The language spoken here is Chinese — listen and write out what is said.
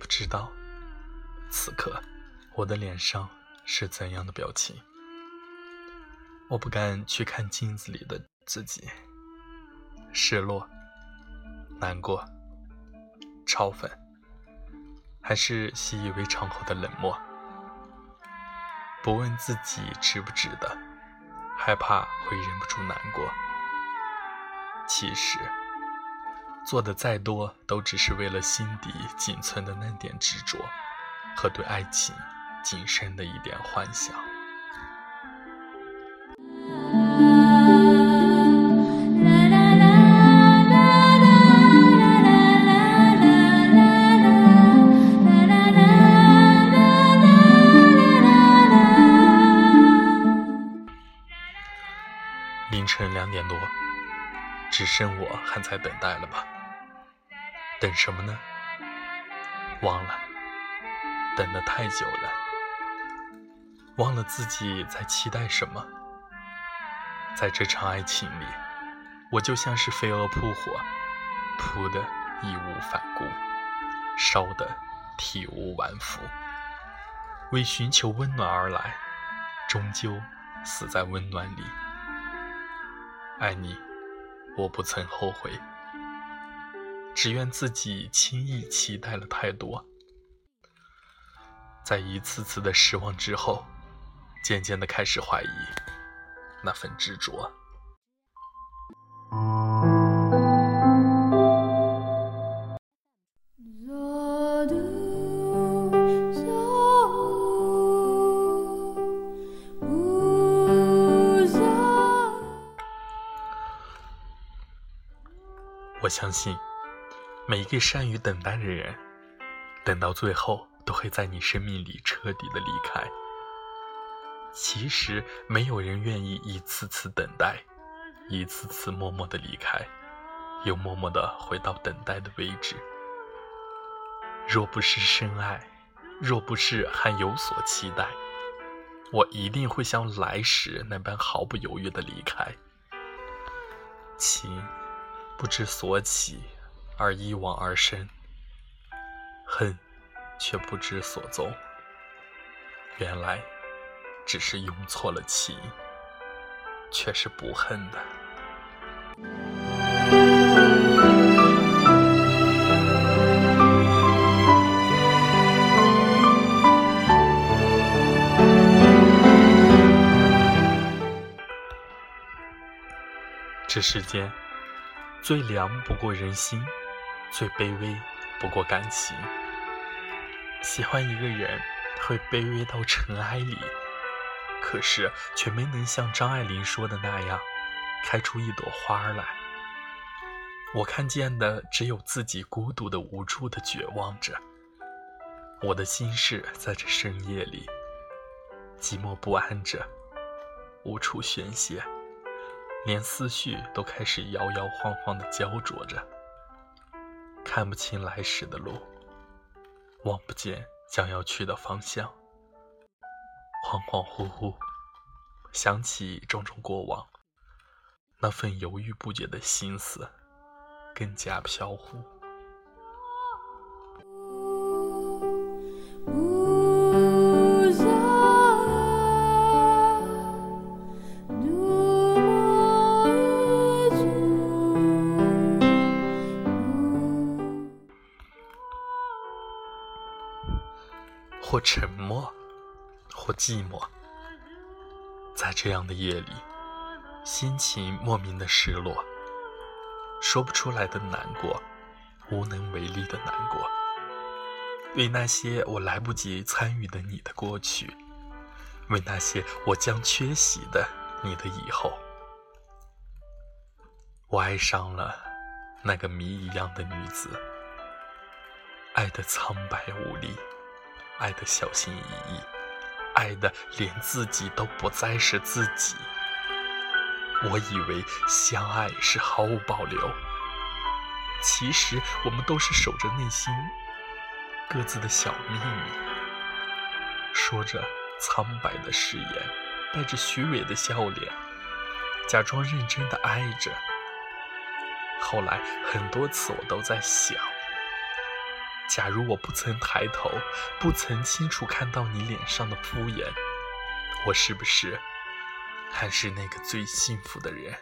不知道，此刻我的脸上是怎样的表情。我不敢去看镜子里的自己，失落、难过、嘲讽，还是习以为常后的冷漠。不问自己值不值得，害怕会忍不住难过。其实。做的再多，都只是为了心底仅存的那点执着，和对爱情仅剩的一点幻想。凌晨两点多。只剩我还在等待了吧？等什么呢？忘了，等得太久了，忘了自己在期待什么。在这场爱情里，我就像是飞蛾扑火，扑得义无反顾，烧得体无完肤。为寻求温暖而来，终究死在温暖里。爱你。我不曾后悔，只怨自己轻易期待了太多，在一次次的失望之后，渐渐的开始怀疑那份执着。我相信，每一个善于等待的人，等到最后都会在你生命里彻底的离开。其实，没有人愿意一次次等待，一次次默默的离开，又默默的回到等待的位置。若不是深爱，若不是还有所期待，我一定会像来时那般毫不犹豫的离开。情。不知所起，而一往而深；恨，却不知所踪。原来，只是用错了情，却是不恨的。这世间。最凉不过人心，最卑微不过感情。喜欢一个人，会卑微到尘埃里，可是却没能像张爱玲说的那样，开出一朵花来。我看见的只有自己孤独的、无助的绝望着。我的心事在这深夜里，寂寞不安着，无处宣泄。连思绪都开始摇摇晃晃的焦灼着，看不清来时的路，望不见将要去的方向，恍恍惚惚，想起种种过往，那份犹豫不决的心思更加飘忽。或沉默，或寂寞，在这样的夜里，心情莫名的失落，说不出来的难过，无能为力的难过。为那些我来不及参与的你的过去，为那些我将缺席的你的以后，我爱上了那个谜一样的女子，爱的苍白无力。爱的小心翼翼，爱的连自己都不再是自己。我以为相爱是毫无保留，其实我们都是守着内心各自的小秘密，说着苍白的誓言，带着虚伪的笑脸，假装认真的爱着。后来很多次，我都在想。假如我不曾抬头，不曾清楚看到你脸上的敷衍，我是不是还是那个最幸福的人？